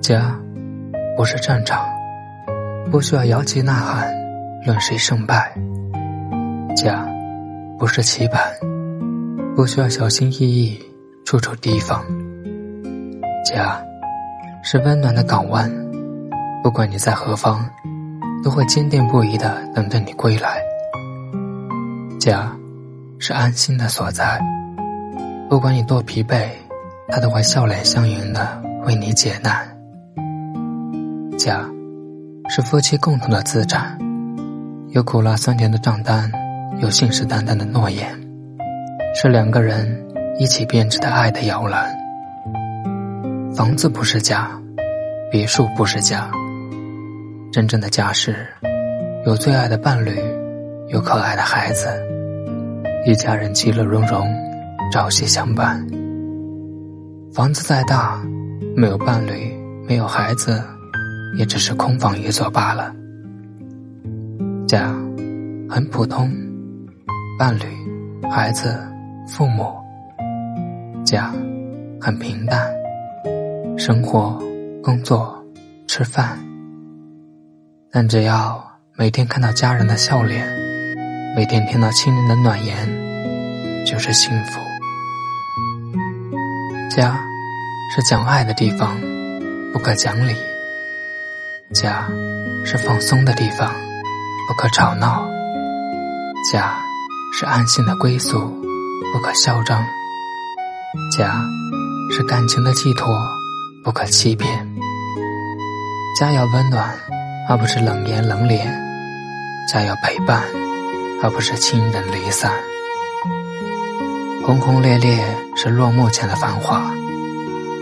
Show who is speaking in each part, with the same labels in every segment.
Speaker 1: 家不是战场，不需要摇旗呐喊论谁胜败。家不是棋盘，不需要小心翼翼处处提防。家是温暖的港湾，不管你在何方，都会坚定不移的等着你归来。家是安心的所在，不管你多疲惫，他都会笑脸相迎的为你解难。家，是夫妻共同的资产，有苦辣酸甜的账单，有信誓旦旦的诺言，是两个人一起编织的爱的摇篮。房子不是家，别墅不是家，真正的家是，有最爱的伴侣，有可爱的孩子，一家人其乐融融，朝夕相伴。房子再大，没有伴侣，没有孩子。也只是空房一座罢了。家很普通，伴侣、孩子、父母。家很平淡，生活、工作、吃饭。但只要每天看到家人的笑脸，每天听到亲人的暖言，就是幸福。家是讲爱的地方，不可讲理。家是放松的地方，不可吵闹；家是安心的归宿，不可嚣张；家是感情的寄托，不可欺骗。家要温暖，而不是冷言冷脸；家要陪伴，而不是亲人离散。轰轰烈烈是落幕前的繁华，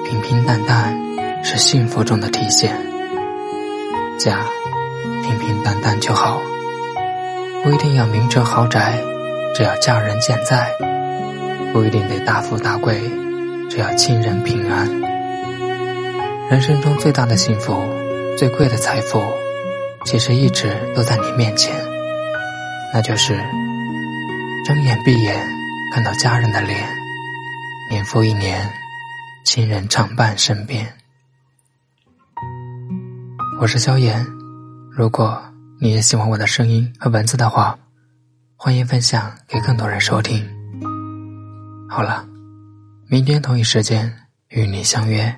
Speaker 1: 平平淡淡是幸福中的体现。家，平平淡淡就好，不一定要名车豪宅，只要家人健在；不一定得大富大贵，只要亲人平安。人生中最大的幸福，最贵的财富，其实一直都在你面前，那就是睁眼闭眼看到家人的脸，年复一年，亲人常伴身边。我是萧炎，如果你也喜欢我的声音和文字的话，欢迎分享给更多人收听。好了，明天同一时间与你相约。